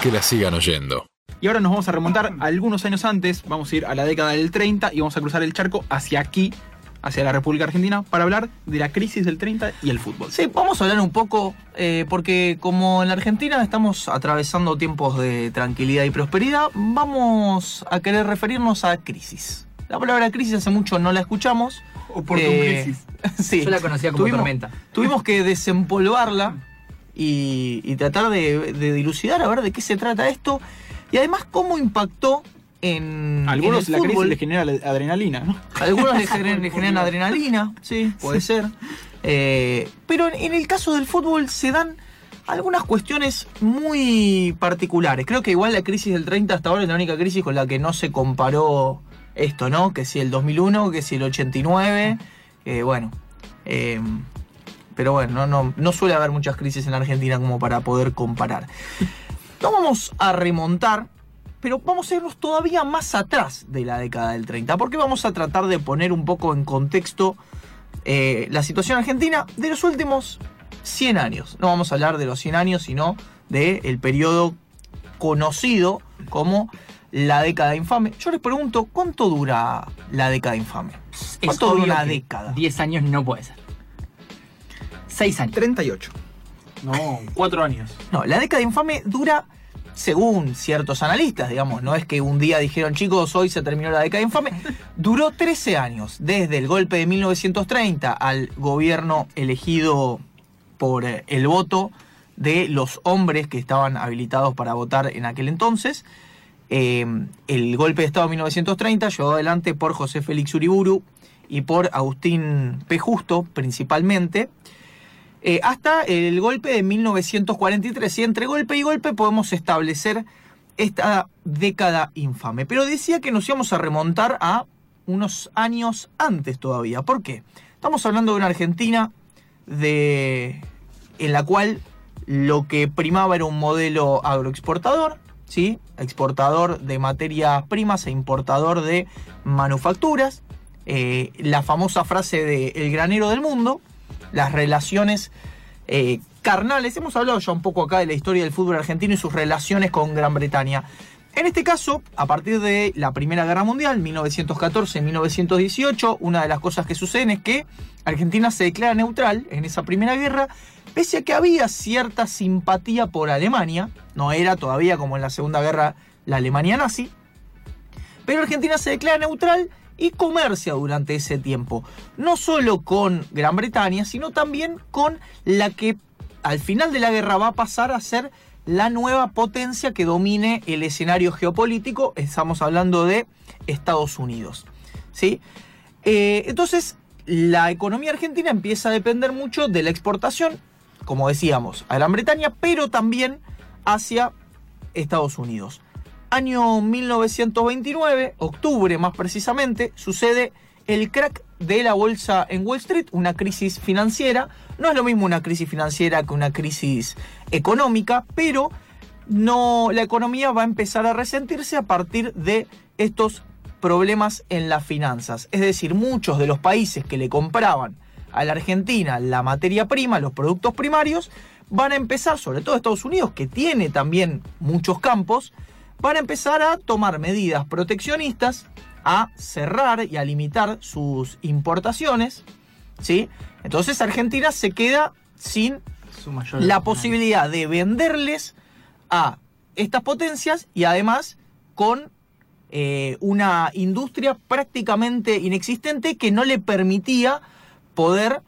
que la sigan oyendo. Y ahora nos vamos a remontar algunos años antes, vamos a ir a la década del 30 y vamos a cruzar el charco hacia aquí, hacia la República Argentina, para hablar de la crisis del 30 y el fútbol. Sí, vamos a hablar un poco, eh, porque como en la Argentina estamos atravesando tiempos de tranquilidad y prosperidad, vamos a querer referirnos a crisis. La palabra crisis hace mucho no la escuchamos. Oportun crisis. Sí. Yo la conocía como Tuvimos- tormenta. Tuvimos que desempolvarla y, y tratar de, de dilucidar a ver de qué se trata esto y además cómo impactó en, algunos en la el crisis fútbol. les genera adrenalina, ¿no? Algunos le generan, le generan adrenalina, sí, puede ser. Eh, pero en, en el caso del fútbol se dan algunas cuestiones muy particulares. Creo que igual la crisis del 30 hasta ahora es la única crisis con la que no se comparó esto, ¿no? Que si el 2001, que si el 89, eh, bueno. eh, pero bueno, no, suele haber muchas crisis en Argentina como para poder comparar. No vamos a remontar, pero vamos a irnos todavía más atrás de la década del 30, porque vamos a tratar de poner un poco en contexto eh, la situación argentina de los últimos 100 años. No vamos a hablar de los 100 años, sino del periodo conocido como la década infame. Yo les pregunto, ¿cuánto dura la década infame? Es ¿Cuánto dura obvio una década? 10 años no puede ser. 6 años. 38. No, cuatro años. No, la década infame dura, según ciertos analistas, digamos, no es que un día dijeron, chicos, hoy se terminó la década infame, duró 13 años, desde el golpe de 1930 al gobierno elegido por eh, el voto de los hombres que estaban habilitados para votar en aquel entonces. Eh, el golpe de Estado de 1930 llevado adelante por José Félix Uriburu y por Agustín P. Justo principalmente. Eh, hasta el golpe de 1943. Y entre golpe y golpe podemos establecer esta década infame. Pero decía que nos íbamos a remontar a unos años antes todavía. ¿Por qué? Estamos hablando de una Argentina de, en la cual lo que primaba era un modelo agroexportador, ¿sí? exportador de materias primas e importador de manufacturas. Eh, la famosa frase de el granero del mundo, las relaciones eh, carnales. Hemos hablado ya un poco acá de la historia del fútbol argentino y sus relaciones con Gran Bretaña. En este caso, a partir de la Primera Guerra Mundial, 1914-1918, una de las cosas que suceden es que Argentina se declara neutral en esa Primera Guerra, pese a que había cierta simpatía por Alemania, no era todavía como en la Segunda Guerra la Alemania nazi, pero Argentina se declara neutral y comercia durante ese tiempo, no solo con Gran Bretaña, sino también con la que al final de la guerra va a pasar a ser la nueva potencia que domine el escenario geopolítico, estamos hablando de Estados Unidos. ¿sí? Eh, entonces, la economía argentina empieza a depender mucho de la exportación, como decíamos, a Gran Bretaña, pero también hacia Estados Unidos. Año 1929, octubre más precisamente, sucede el crack de la bolsa en Wall Street, una crisis financiera. No es lo mismo una crisis financiera que una crisis económica, pero no, la economía va a empezar a resentirse a partir de estos problemas en las finanzas. Es decir, muchos de los países que le compraban a la Argentina la materia prima, los productos primarios, van a empezar, sobre todo Estados Unidos, que tiene también muchos campos, van a empezar a tomar medidas proteccionistas, a cerrar y a limitar sus importaciones, ¿sí? Entonces Argentina se queda sin Su mayor la posibilidad de venderles a estas potencias y además con eh, una industria prácticamente inexistente que no le permitía poder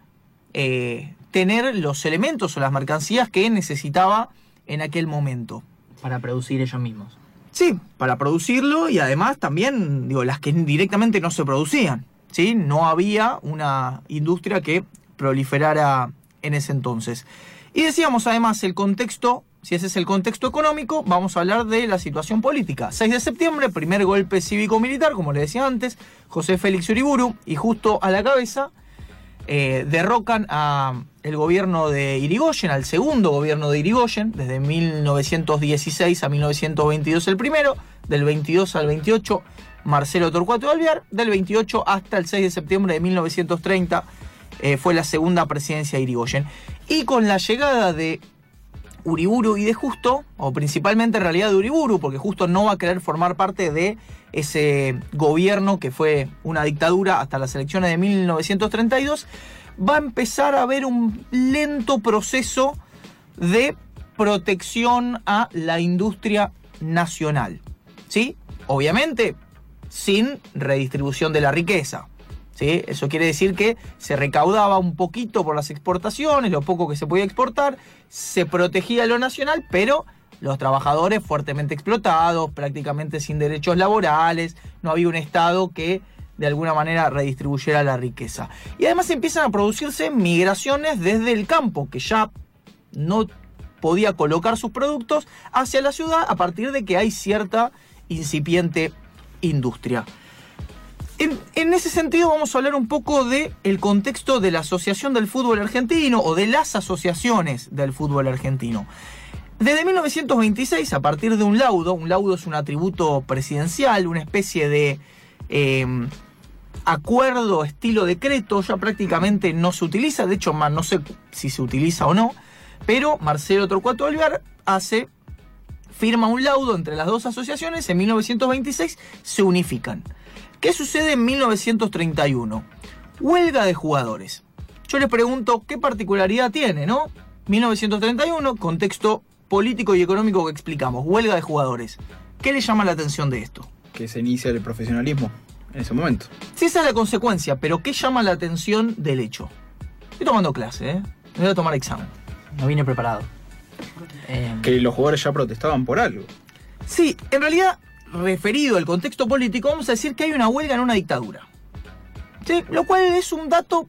eh, tener los elementos o las mercancías que necesitaba en aquel momento. Para producir ellos mismos. Sí, para producirlo y además también, digo, las que directamente no se producían. ¿sí? No había una industria que proliferara en ese entonces. Y decíamos además el contexto, si ese es el contexto económico, vamos a hablar de la situación política. 6 de septiembre, primer golpe cívico-militar, como le decía antes, José Félix Uriburu, y justo a la cabeza eh, derrocan a el gobierno de Irigoyen, al segundo gobierno de Irigoyen, desde 1916 a 1922 el primero, del 22 al 28 Marcelo Torcuato de Alvear, del 28 hasta el 6 de septiembre de 1930 eh, fue la segunda presidencia de Irigoyen. Y con la llegada de Uriburu y de Justo, o principalmente en realidad de Uriburu, porque Justo no va a querer formar parte de ese gobierno que fue una dictadura hasta las elecciones de 1932, va a empezar a haber un lento proceso de protección a la industria nacional. ¿Sí? Obviamente, sin redistribución de la riqueza. ¿Sí? Eso quiere decir que se recaudaba un poquito por las exportaciones, lo poco que se podía exportar, se protegía lo nacional, pero los trabajadores fuertemente explotados, prácticamente sin derechos laborales, no había un Estado que de alguna manera redistribuyera la riqueza. Y además empiezan a producirse migraciones desde el campo, que ya no podía colocar sus productos hacia la ciudad a partir de que hay cierta incipiente industria. En, en, ese sentido vamos a hablar un poco del el contexto de la Asociación del Fútbol Argentino o de las asociaciones del fútbol argentino. Desde 1926, a partir de un laudo, un laudo es un atributo presidencial, una especie de eh, acuerdo estilo decreto, ya prácticamente no se utiliza, de hecho no sé si se utiliza o no, pero Marcelo Torcuato Alvear hace, firma un laudo entre las dos asociaciones, en 1926 se unifican. ¿Qué sucede en 1931? Huelga de jugadores. Yo les pregunto qué particularidad tiene, ¿no? 1931, contexto político y económico que explicamos, huelga de jugadores. ¿Qué le llama la atención de esto? Que se inicia el profesionalismo en ese momento. Sí, esa es la consecuencia, pero ¿qué llama la atención del hecho? Estoy tomando clase, ¿eh? Me voy a tomar examen. No vine preparado. Eh... Que los jugadores ya protestaban por algo. Sí, en realidad, referido al contexto político, vamos a decir que hay una huelga en una dictadura. ¿Sí? Lo cual es un dato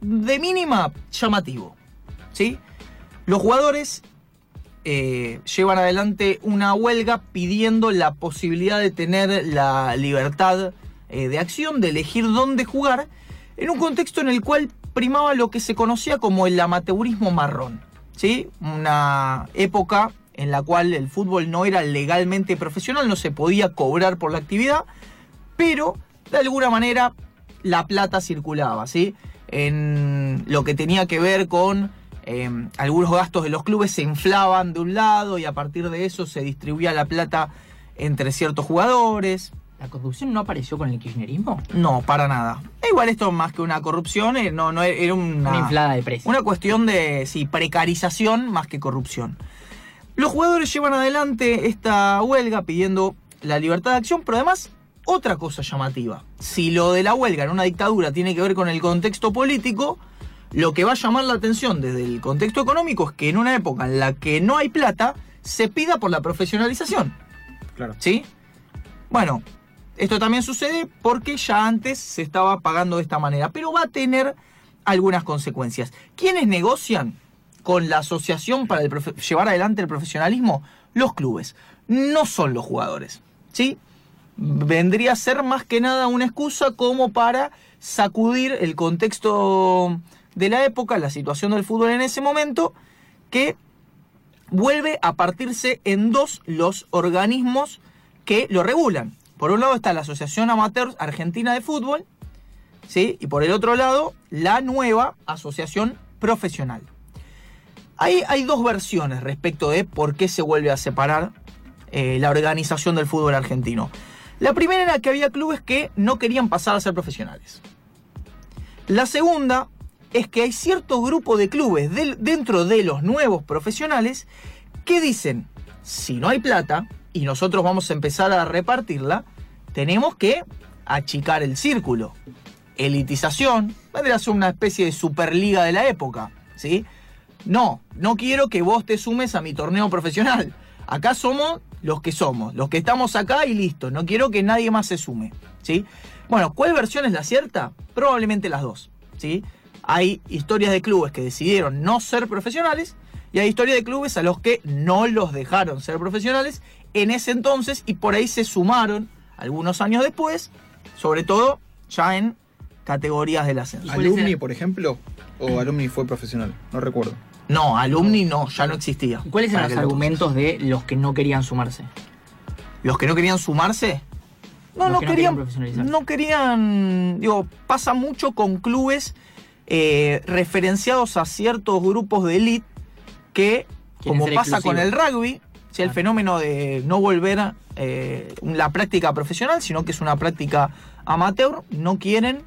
de mínima llamativo. ¿Sí? Los jugadores eh, llevan adelante una huelga pidiendo la posibilidad de tener la libertad eh, de acción, de elegir dónde jugar, en un contexto en el cual primaba lo que se conocía como el amateurismo marrón. ¿sí? Una época en la cual el fútbol no era legalmente profesional, no se podía cobrar por la actividad, pero de alguna manera la plata circulaba, ¿sí? En lo que tenía que ver con eh, algunos gastos de los clubes se inflaban de un lado y a partir de eso se distribuía la plata entre ciertos jugadores. ¿La corrupción no apareció con el kirchnerismo? No, para nada. Igual esto más que una corrupción, eh, no, no era una, una inflada de precios. Una cuestión de sí, precarización más que corrupción. Los jugadores llevan adelante esta huelga pidiendo la libertad de acción, pero además otra cosa llamativa. Si lo de la huelga en una dictadura tiene que ver con el contexto político, lo que va a llamar la atención desde el contexto económico es que en una época en la que no hay plata, se pida por la profesionalización. Claro. ¿Sí? Bueno, esto también sucede porque ya antes se estaba pagando de esta manera, pero va a tener algunas consecuencias. ¿Quiénes negocian con la asociación para llevar adelante el profesionalismo? Los clubes, no son los jugadores. ¿Sí? Vendría a ser más que nada una excusa como para sacudir el contexto de la época, la situación del fútbol en ese momento, que vuelve a partirse en dos los organismos que lo regulan. Por un lado está la Asociación Amateur Argentina de Fútbol, ¿sí? y por el otro lado la nueva Asociación Profesional. Ahí hay dos versiones respecto de por qué se vuelve a separar eh, la organización del fútbol argentino. La primera era que había clubes que no querían pasar a ser profesionales. La segunda es que hay cierto grupo de clubes de, dentro de los nuevos profesionales que dicen, si no hay plata y nosotros vamos a empezar a repartirla, tenemos que achicar el círculo. Elitización, vendría a ser una especie de superliga de la época, ¿sí? No, no quiero que vos te sumes a mi torneo profesional. Acá somos los que somos, los que estamos acá y listo. No quiero que nadie más se sume, ¿sí? Bueno, ¿cuál versión es la cierta? Probablemente las dos, ¿sí? hay historias de clubes que decidieron no ser profesionales y hay historias de clubes a los que no los dejaron ser profesionales en ese entonces y por ahí se sumaron algunos años después, sobre todo ya en categorías del ascenso. ¿Alumni, por ejemplo? ¿O Alumni fue profesional? No recuerdo. No, Alumni no, ya no existía. ¿Cuáles eran los argumentos de los que no querían sumarse? ¿Los que no querían sumarse? No, no, querían, no, no querían. Digo, pasa mucho con clubes eh, referenciados a ciertos grupos de élite que Quieren como pasa con el rugby, ¿sí? el Claro. fenómeno de no volver eh, la práctica profesional, sino que es una práctica amateur, no quieren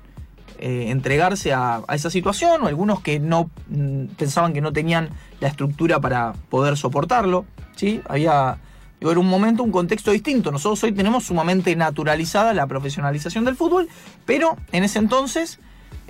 eh, entregarse a, esa situación, o algunos que no mm, pensaban que no tenían la estructura para poder soportarlo. Había era un momento, un contexto distinto. Nosotros hoy tenemos sumamente naturalizada la profesionalización del fútbol, pero en ese entonces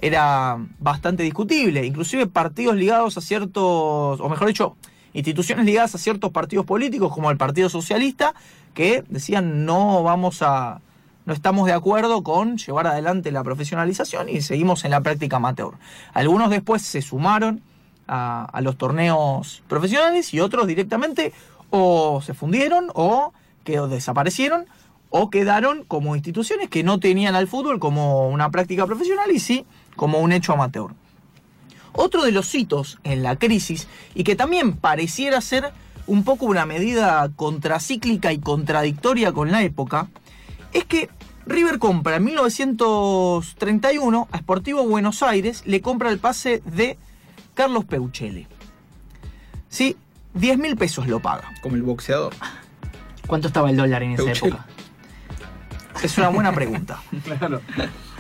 era bastante discutible. Inclusive partidos ligados a ciertos, o mejor dicho, instituciones ligadas a ciertos partidos políticos, como el Partido Socialista, que decían no vamos a. no estamos de acuerdo con llevar adelante la profesionalización y seguimos en la práctica amateur. Algunos después se sumaron a, los torneos profesionales y otros directamente o se fundieron o que desaparecieron o quedaron como instituciones que no tenían al fútbol como una práctica profesional y sí como un hecho amateur. Otro de los hitos en la crisis y que también pareciera ser un poco una medida contracíclica y contradictoria con la época es que River compra en 1931 a Sportivo Buenos Aires, le compra el pase de Carlos Peuchele. Sí, 10 mil pesos lo paga. Como el boxeador. ¿Cuánto estaba el dólar en esa época? Es una buena pregunta. Claro.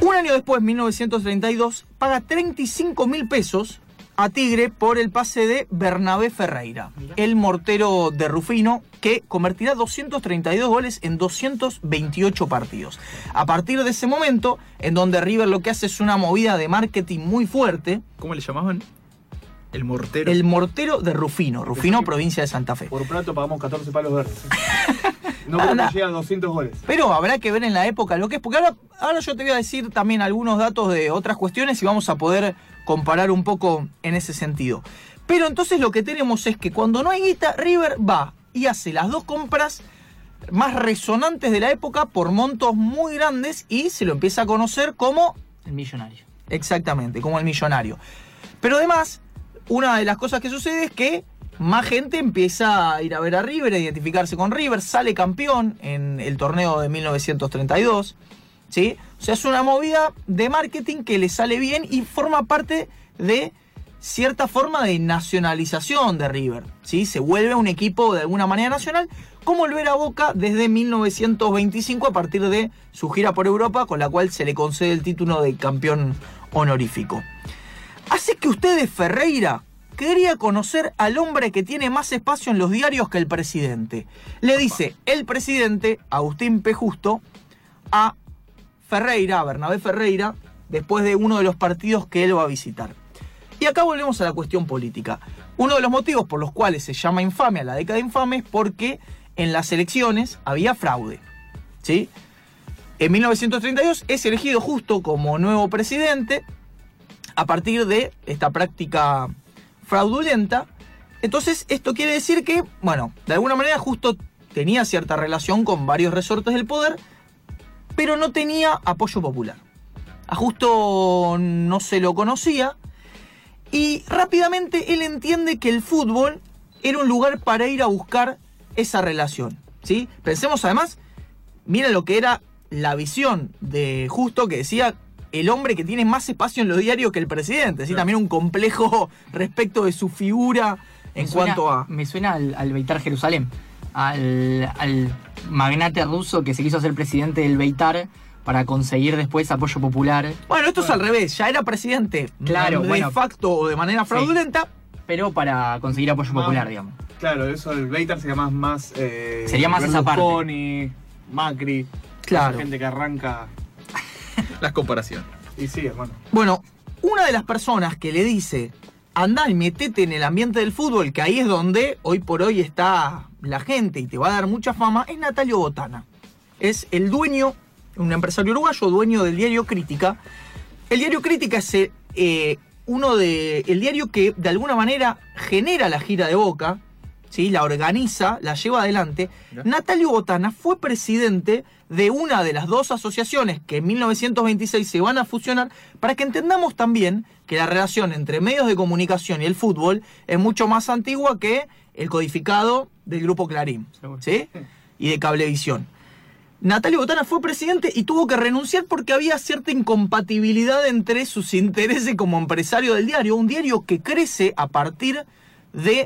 Un año después, 1932, paga 35 mil pesos a Tigre por el pase de Bernabé Ferreira, el mortero de Rufino, que convertirá 232 goles en 228 partidos. A partir de ese momento, en donde River lo que hace es una movida de marketing muy fuerte, ¿Cómo le llamaban? El mortero. el mortero de Rufino, Rufino, provincia de Santa Fe. Por plato pagamos 14 palos verdes. No creo Anda. que llegue a 200 goles. Pero habrá que ver en la época lo que es, porque ahora, ahora yo te voy a decir también algunos datos de otras cuestiones y vamos a poder comparar un poco en ese sentido. Pero entonces lo que tenemos es que cuando no hay guita, River va y hace las dos compras más resonantes de la época por montos muy grandes y se lo empieza a conocer como El millonario. Exactamente, como el millonario. Pero además, una de las cosas que sucede es que más gente empieza a ir a ver a River, a identificarse con River, sale campeón en el torneo de 1932. ¿sí? O sea, es una movida de marketing que le sale bien y forma parte de cierta forma de nacionalización de River. ¿sí? Se vuelve un equipo de alguna manera nacional, como el ver a Boca desde 1925 a partir de su gira por Europa, con la cual se le concede el título de campeón honorífico. Así que ustedes, Ferreira, quería conocer al hombre que tiene más espacio en los diarios que el presidente. Le dice el presidente, Agustín P. Justo, a Ferreira, a Bernabé Ferreira, después de uno de los partidos que él va a visitar. Y acá volvemos a la cuestión política. Uno de los motivos por los cuales se llama infame a la década infame es porque en las elecciones había fraude. ¿sí? En 1932 es elegido justo como nuevo presidente a partir de esta práctica fraudulenta. Entonces, esto quiere decir que, bueno, de alguna manera justo tenía cierta relación con varios resortes del poder, pero no tenía apoyo popular. A Justo no se lo conocía y rápidamente él entiende que el fútbol era un lugar para ir a buscar esa relación. ¿sí? Pensemos además, mira lo que era la visión de Justo que decía el hombre que tiene más espacio en los diarios que el presidente. ¿sí? Claro. También un complejo respecto de su figura en Me suena- cuanto a... Me suena al, al Beitar Jerusalén. Al, al magnate ruso que se quiso hacer presidente del Beitar para conseguir después apoyo popular. Bueno, esto es al revés, ya era presidente Claro, de bueno. facto o de manera fraudulenta, Pero para conseguir apoyo Ah. popular, digamos. Claro, eso del Beitar sería más. más eh, Sería más esa parte. Macri. Claro. esa Gente que arranca. Las comparaciones. Y sí, hermano. Bueno, una de las personas que le dice, andá y metete en el ambiente del fútbol, que ahí es donde hoy por hoy está la gente y te va a dar mucha fama, es Natalio Botana. Es el dueño, un empresario uruguayo, dueño del diario Crítica. El diario Crítica es eh, uno de. el diario que de alguna manera genera la gira de Boca, ¿sí? la organiza, la lleva adelante. Ya. Natalio Botana fue presidente de una de las dos asociaciones que en 1926 se van a fusionar para que entendamos también que la relación entre medios de comunicación y el fútbol es mucho más antigua que el codificado del grupo Clarín. ¿sí? y de Cablevisión. Natalio Botana fue presidente y tuvo que renunciar porque había cierta incompatibilidad entre sus intereses como empresario del diario, un diario que crece a partir de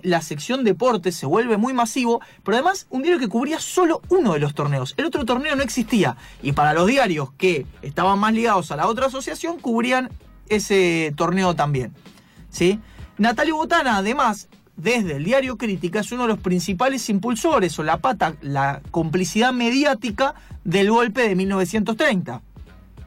la sección deportes, se vuelve muy masivo, pero además un diario que cubría solo uno de los torneos. El otro torneo no existía. Y para los diarios que estaban más ligados a la otra asociación, cubrían ese torneo también. ¿Sí? Natalio Botana, además, desde el diario Crítica, es uno de los principales impulsores o la pata, la complicidad mediática del golpe de 1930.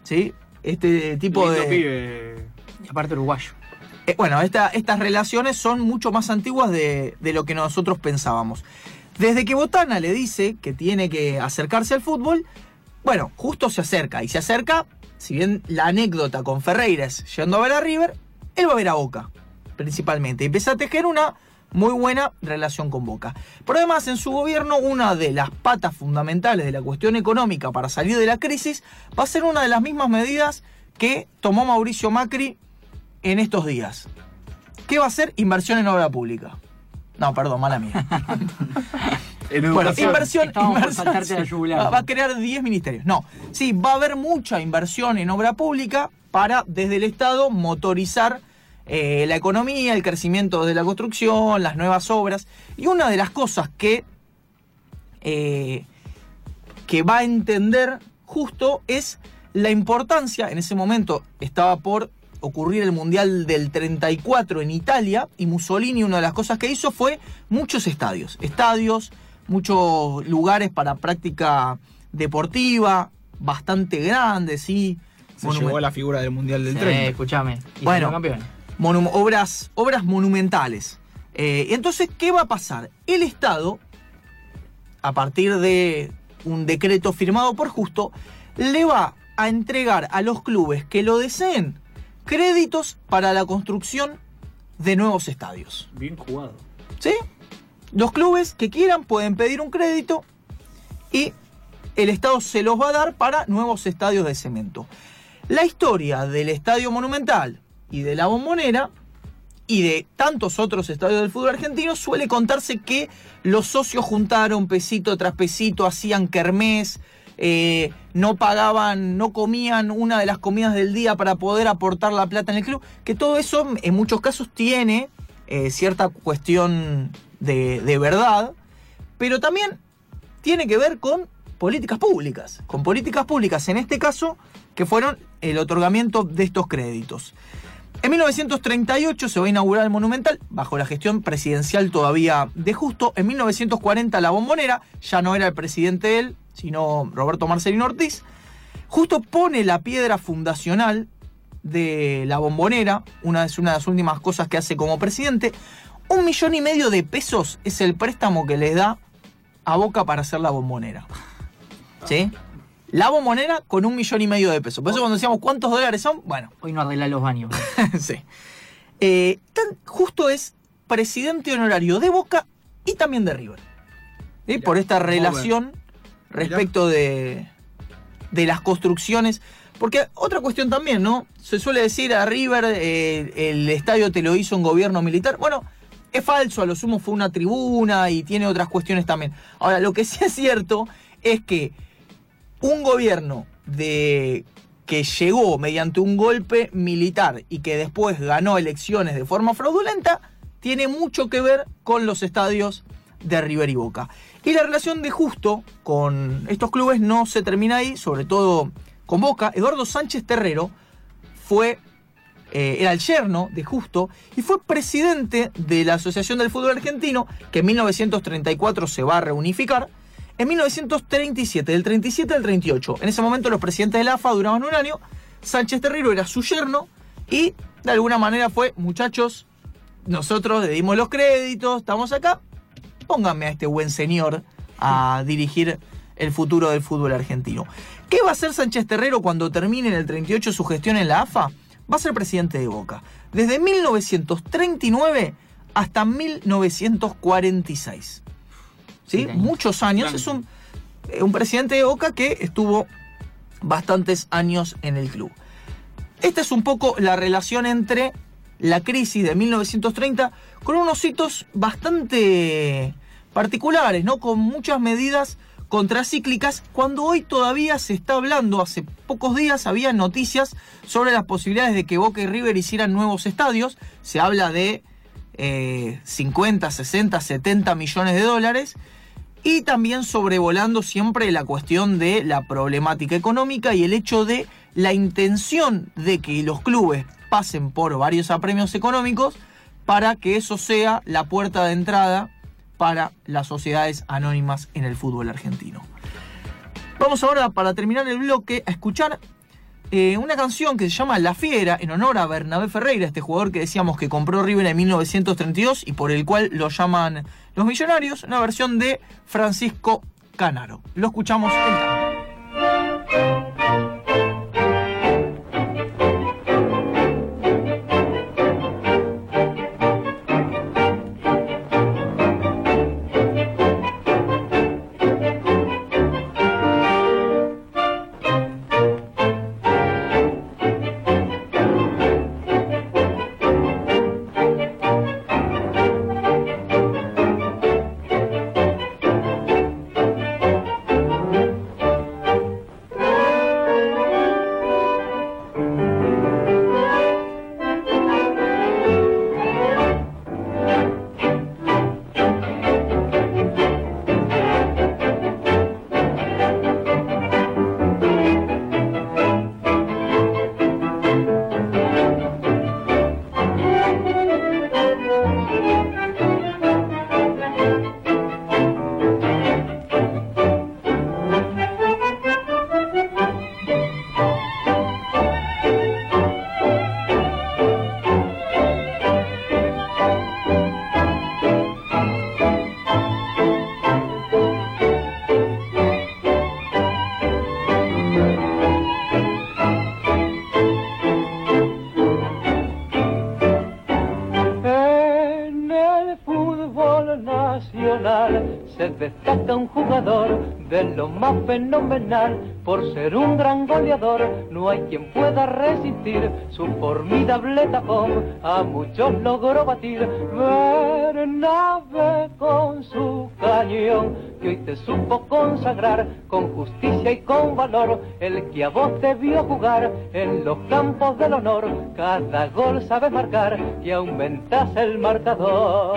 ¿Sí? Este tipo Lindo de. pibe. Y aparte uruguayo. Eh, bueno, esta- estas relaciones son mucho más antiguas de, de lo que nosotros pensábamos. Desde que Botana le dice que tiene que acercarse al fútbol, bueno, justo se acerca. Y se acerca, si bien la anécdota con Ferreira es yendo a ver a River, él va a ver a Boca, principalmente. Y empieza a tejer una muy buena relación con Boca. Pero además, en su gobierno, una de las patas fundamentales de la cuestión económica para salir de la crisis va a ser una de las mismas medidas que tomó Mauricio Macri en estos días. ¿Qué va a hacer? Inversión en obra pública. No, perdón, mala mía. En Bueno, inversión, inversión, la yugular. Va a crear 10 ministerios. No, sí, va a haber mucha inversión en obra pública para, desde el Estado, motorizar eh, la economía, el crecimiento de la construcción, las nuevas obras. Y una de las cosas que, eh, que va a entender justo es la importancia, en ese momento estaba por ocurrir el Mundial del 34 en Italia y Mussolini una de las cosas que hizo fue muchos estadios, estadios, muchos lugares para práctica deportiva, bastante grandes, sí. Se Monumen- llegó a la figura del Mundial del Sí, 30. escuchame. Y Bueno. obras, obras monumentales. Eh, entonces, ¿qué va a pasar? El Estado, a partir de un decreto firmado por Justo, le va a entregar a los clubes que lo deseen créditos para la construcción de nuevos estadios. Bien jugado. ¿Sí? Los clubes que quieran pueden pedir un crédito y el Estado se los va a dar para nuevos estadios de cemento. La historia del Estadio Monumental y de la Bombonera y de tantos otros estadios del fútbol argentino suele contarse que los socios juntaron pesito tras pesito, hacían kermés, eh, no pagaban, no comían una de las comidas del día para poder aportar la plata en el club, que todo eso en muchos casos tiene eh, cierta cuestión de, de verdad, pero también tiene que ver con políticas públicas, con políticas públicas en este caso que fueron el otorgamiento de estos créditos. En 1938 se va a inaugurar el Monumental, bajo la gestión presidencial todavía de Justo. En 1940 la Bombonera, ya no era el presidente él, sino Roberto Marcelino Ortiz. Justo pone la piedra fundacional de la Bombonera, una es una de las últimas cosas que hace como presidente. Un millón y medio de pesos es el préstamo que les da a Boca para hacer la Bombonera. ¿Sí? La Bombonera con un millón y medio de pesos. Por eso cuando decíamos cuántos dólares son, bueno, Hoy no arregla los baños. sí. Eh, tan justo es presidente honorario de Boca y también de River. ¿Sí? Por esta relación respecto de, de las construcciones. Porque otra cuestión también, ¿no? Se suele decir a River, eh, el estadio te lo hizo un gobierno militar. Bueno, es falso, a lo sumo fue una tribuna y tiene otras cuestiones también. Ahora, lo que sí es cierto es que un gobierno de que llegó mediante un golpe militar y que después ganó elecciones de forma fraudulenta, tiene mucho que ver con los estadios de River y Boca. Y la relación de Justo con estos clubes no se termina ahí, sobre todo con Boca. Eduardo Sánchez Terrero fue, eh, era el yerno de Justo y fue presidente de la Asociación del Fútbol Argentino, que en 1934 se va a reunificar. En 1937, del 37 al 38, en ese momento los presidentes de la AFA duraban un año, Sánchez Terrero era su yerno y de alguna manera fue, muchachos, nosotros le dimos los créditos, estamos acá, pónganme a este buen señor a dirigir el futuro del fútbol argentino. ¿Qué va a hacer Sánchez Terrero cuando termine en el 38 su gestión en la AFA? Va a ser presidente de Boca. Desde 1939 hasta 1946. ¿Sí? Muchos años. Es un, eh, un presidente de Boca que estuvo bastantes años en el club. Esta es un poco la relación entre la crisis de 1930 con unos hitos bastante particulares, ¿no? Con muchas medidas contracíclicas, cuando hoy todavía se está hablando, hace pocos días había noticias sobre las posibilidades de que Boca y River hicieran nuevos estadios, se habla de eh, 50, 60, 70 millones de dólares. Y también sobrevolando siempre la cuestión de la problemática económica y el hecho de la intención de que los clubes pasen por varios apremios económicos para que eso sea la puerta de entrada para las sociedades anónimas en el fútbol argentino. Vamos ahora, para terminar el bloque, a escuchar eh, una canción que se llama La Fiera, en honor a Bernabé Ferreira, este jugador que decíamos que compró River en 1932 y por el cual lo llaman los millonarios, una versión de Francisco Canaro. Lo escuchamos en de lo más fenomenal. Por ser un gran goleador, no hay quien pueda resistir su formidable tapón. A muchos logró batir Bernabe con su cañón, que hoy te supo consagrar con justicia y con valor. El que a vos te vio jugar en los campos del honor, cada gol sabes marcar y aumentas el marcador.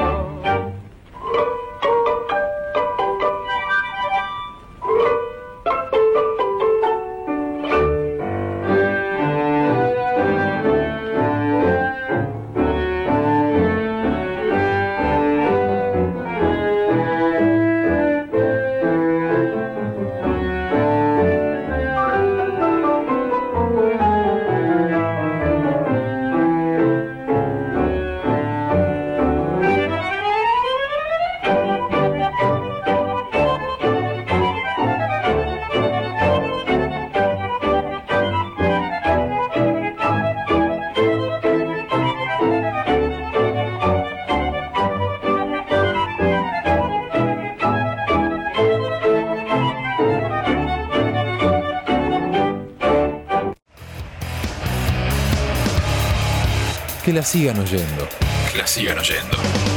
Sigan oyendo. Que la sigan oyendo.